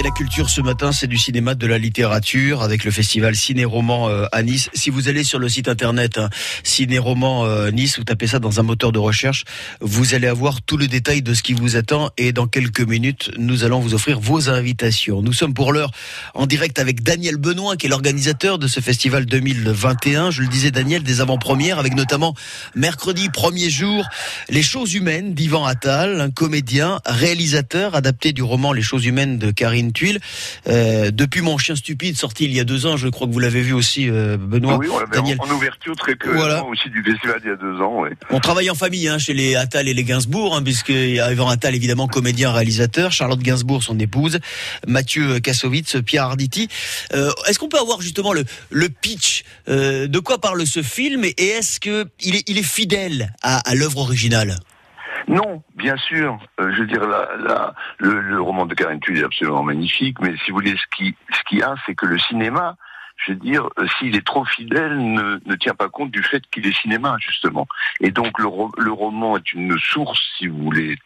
Et la culture ce matin, c'est du cinéma, de la littérature, avec le festival Ciné-Roman euh, à Nice. Si vous allez sur le site internet hein, Ciné-Roman euh, Nice, vous tapez ça dans un moteur de recherche, vous allez avoir tout le détail de ce qui vous attend. Et dans quelques minutes, nous allons vous offrir vos invitations. Nous sommes pour l'heure en direct avec Daniel Benoît, qui est l'organisateur de ce festival 2021. Je le disais, Daniel, des avant-premières, avec notamment mercredi, premier jour, Les choses humaines d'Ivan Attal, un comédien, réalisateur, adapté du roman Les choses humaines de Karine Tuile. Euh, depuis Mon chien stupide, sorti il y a deux ans, je crois que vous l'avez vu aussi, euh, Benoît. Oui, on Daniel. En, ouverture très clairement aussi du festival il y a deux ans. On travaille en famille hein, chez les Attal et les Gainsbourg, hein, puisque Ivan Attal, évidemment, comédien, réalisateur, Charlotte Gainsbourg, son épouse, Mathieu Kassovitz, Pierre Arditi. Euh, est-ce qu'on peut avoir justement le, le pitch euh, De quoi parle ce film et est-ce que il est, il est fidèle à, à l'œuvre originale? Non, bien sûr. Euh, je veux dire, la, la, le, roman de Karen Tulle est absolument magnifique, mais si vous voulez, ce qui, ce qu'il y a, c'est que le cinéma, je veux dire, euh, s'il est trop fidèle, ne, ne, tient pas compte du fait qu'il est cinéma, justement. Et donc, le, le roman est une source, si vous voulez,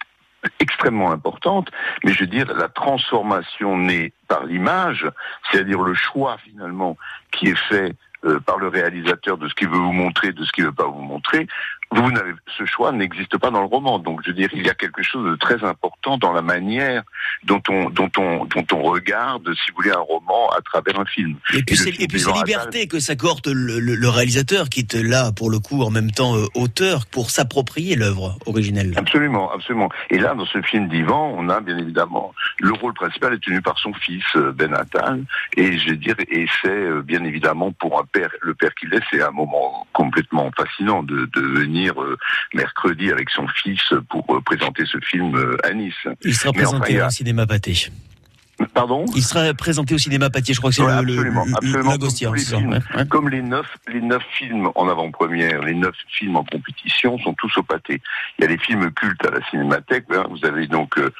extrêmement importante, mais je veux dire, la transformation née par l'image, c'est-à-dire le choix finalement qui est fait euh, par le réalisateur de ce qu'il veut vous montrer, de ce qu'il veut pas vous montrer, vous n'avez, ce choix n'existe pas dans le roman. Donc, je veux dire, il y a quelque chose de très important dans la manière dont on, dont on, dont on regarde, si vous voulez, un roman à travers un film. Et puis, c'est, et puis c'est liberté que s'accorde le, le, le, réalisateur, qui est là, pour le coup, en même temps euh, auteur, pour s'approprier l'œuvre originelle. Absolument, absolument. Et là, dans ce film d'Ivan, on a bien évidemment le rôle principal est tenu par son fils euh, Ben Attal, et je veux dire, et c'est euh, bien évidemment pour un père, le père qu'il est, c'est un moment complètement fascinant de, de venir euh, mercredi avec son fils pour euh, présenter ce film euh, à Nice. Il sera présenté au cinéma Pâté. Pardon? Il sera présenté au cinéma Pâtier, je crois que c'est le, absolument, le, absolument, comme, comme les neuf, les neuf films en avant-première, les neuf films en compétition sont tous au Pâté. Il y a les films cultes à la Cinémathèque. Hein. Vous avez donc euh,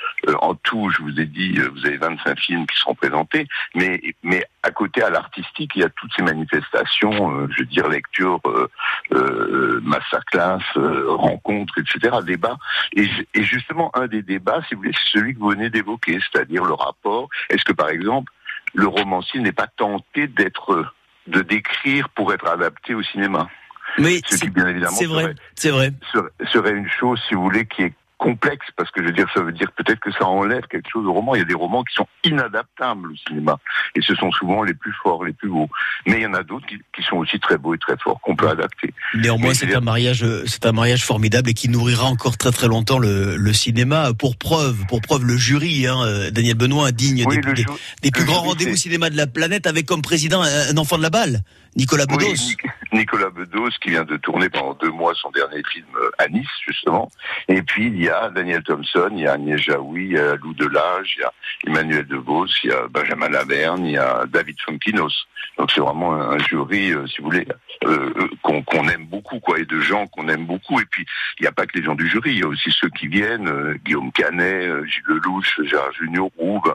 en tout, je vous ai dit, vous avez 25 films qui seront présentés, mais mais à côté à l'artistique, il y a toutes ces manifestations, euh, je veux dire lecture, euh, euh, masterclass, euh, rencontres, etc., débats. Et, et, justement, un des débats, si vous voulez, c'est celui que vous venez d'évoquer, c'est-à-dire le rapport. Est-ce que, par exemple, le romancier n'est pas tenté d'être, de décrire pour être adapté au cinéma? Mais c'est vrai, c'est vrai. serait une chose, si vous voulez, qui est complexe parce que je veux dire ça veut dire peut-être que ça enlève quelque chose au roman. Il y a des romans qui sont inadaptables au cinéma et ce sont souvent les plus forts, les plus beaux. Mais il y en a d'autres qui, qui sont aussi très beaux et très forts qu'on peut adapter. Néanmoins, c'est un mariage, c'est un mariage formidable et qui nourrira encore très très longtemps le, le cinéma. Pour preuve, pour preuve, le jury, hein, Daniel Benoît, digne des, des, des, plus grands rendez-vous cinéma de la planète, avec comme président un, enfant de la balle, Nicolas. Oui, Nicolas Bedos qui vient de tourner pendant deux mois son dernier film euh, à Nice justement. Et puis il y a Daniel Thompson, il y a Agnès Jaoui, il y a Lou Delage, il y a Emmanuel DeVos, il y a Benjamin Laverne, il y a David Fonkinos. Donc c'est vraiment un, jury, euh, si vous voulez, euh, qu'on aime beaucoup, quoi, et de gens qu'on aime beaucoup. Et puis il n'y a pas que les gens du jury, il y a aussi ceux qui viennent, euh, Guillaume Canet, Gilles Lelouch, Gérard Junior, Rouve,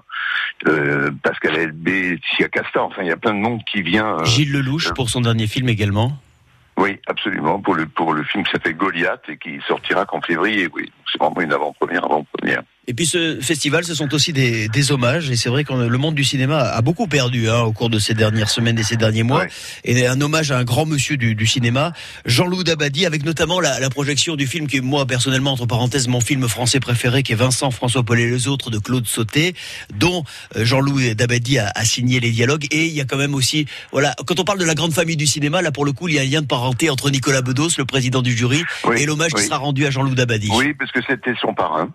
Pascal Elbé, Tia Casta. Enfin, il y a plein de monde qui vient. Gilles Lelouch pour son dernier film également. Oui, absolument, pour le, pour le film qui s'appelle Goliath et qui sortira qu'en février, oui. C'est vraiment une avant-première, avant-première. Et puis ce festival, ce sont aussi des, des hommages. Et c'est vrai que le monde du cinéma a beaucoup perdu hein, au cours de ces dernières semaines et ces derniers mois. Ouais. Et un hommage à un grand monsieur du, du cinéma, Jean-Loup Dabadi, avec notamment la, la, projection du film qui est moi personnellement entre parenthèses mon film français préféré, qui est Vincent, François Paul et les autres de Claude Sauté, dont euh, Jean-Loup Dabadi a, a, signé les dialogues. Et il y a quand même aussi, voilà, quand on parle de la grande famille du cinéma, là pour le coup, il y a un lien de parenté entre Nicolas Bedos, le président du jury, oui, et l'hommage oui. qui sera rendu à Jean-Loup Dabadi. Oui, parce que c'était son parrain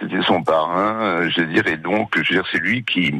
c'était son parrain, euh, je dirais donc, je veux dire, c'est lui qui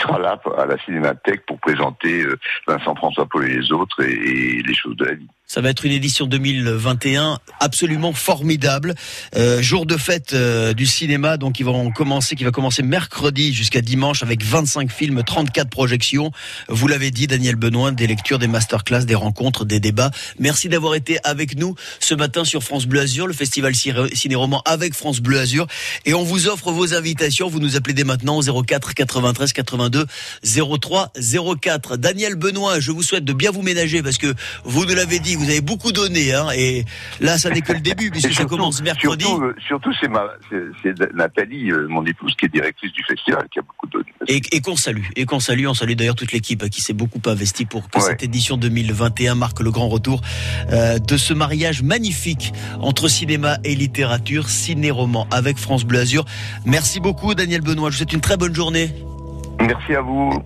sera là à la Cinémathèque pour présenter euh, Vincent François Paul et les autres et, et les choses de la vie. Ça va être une édition 2021 absolument formidable. Euh, jour de fête euh, du cinéma, donc ils vont commencer, qui va commencer mercredi jusqu'à dimanche avec 25 films, 34 projections. Vous l'avez dit, Daniel Benoît, des lectures, des masterclass, des rencontres, des débats. Merci d'avoir été avec nous ce matin sur France Bleu Azur, le festival ciné-roman avec France Bleu Azur. Et on vous offre vos invitations. Vous nous appelez dès maintenant au 04 93 82 03 04. Daniel Benoît, je vous souhaite de bien vous ménager parce que vous nous l'avez dit, Vous avez beaucoup donné, hein, et là, ça n'est que le début, puisque ça commence mercredi. Surtout, euh, c'est Nathalie, euh, mon épouse, qui est directrice du festival, qui a beaucoup donné. Et, qu'on salue, et qu'on salue. On salue d'ailleurs toute l'équipe qui s'est beaucoup investi pour que cette édition 2021 marque le grand retour euh, de ce mariage magnifique entre cinéma et littérature, ciné-roman avec France Bleu Azur. Merci beaucoup, Daniel Benoît. Je vous souhaite une très bonne journée. Merci à vous.